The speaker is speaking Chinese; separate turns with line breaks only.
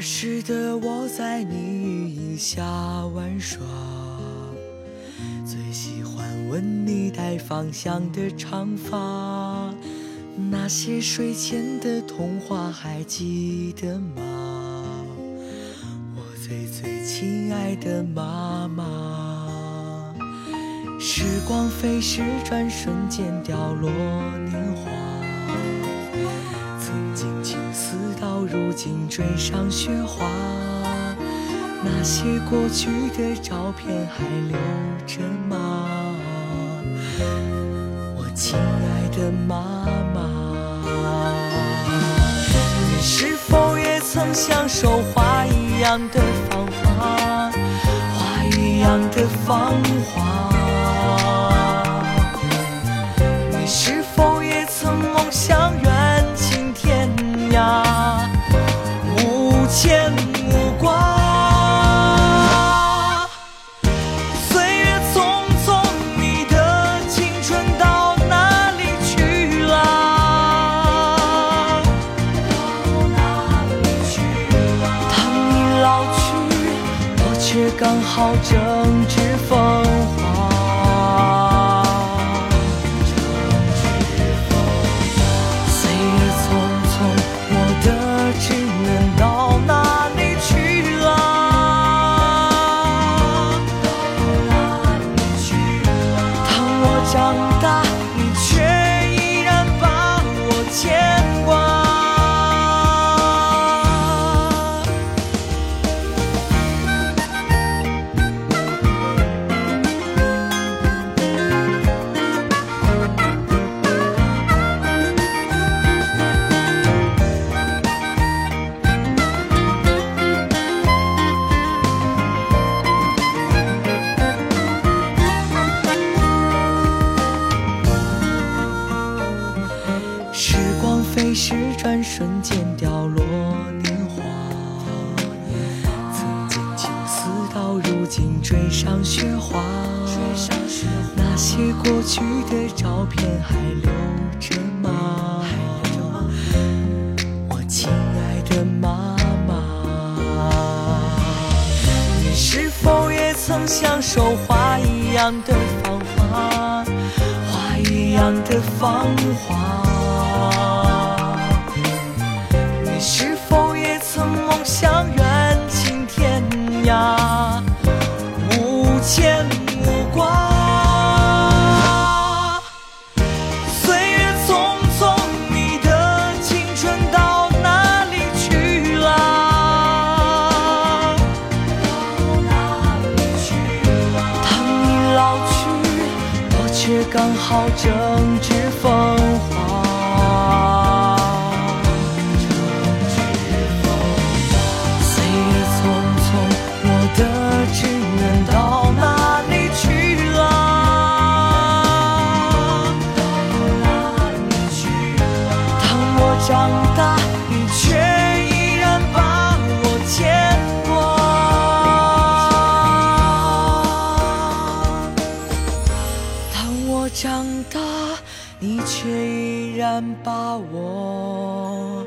儿时的我在你羽翼下玩耍，吻你带芳香的长发。那些睡前的童话还记得吗？我最最亲爱的妈妈。时光飞逝，转瞬间掉落年华。曾经青丝到如今追上雪花，那些过去的照片还留着吗？亲爱的妈妈，你是否也曾享受花一样的芳华，花一样的芳华？好正值是，转瞬间掉落年华。曾经青丝到如今追上雪花。那些过去的照片还留着吗？我亲爱的妈妈，你是否也曾享受花一样的芳华，花一样的芳华？刚好正值风华。岁月匆匆，我的稚嫩到哪里去了？到哪里去了？当我长大，长大，你却依然把我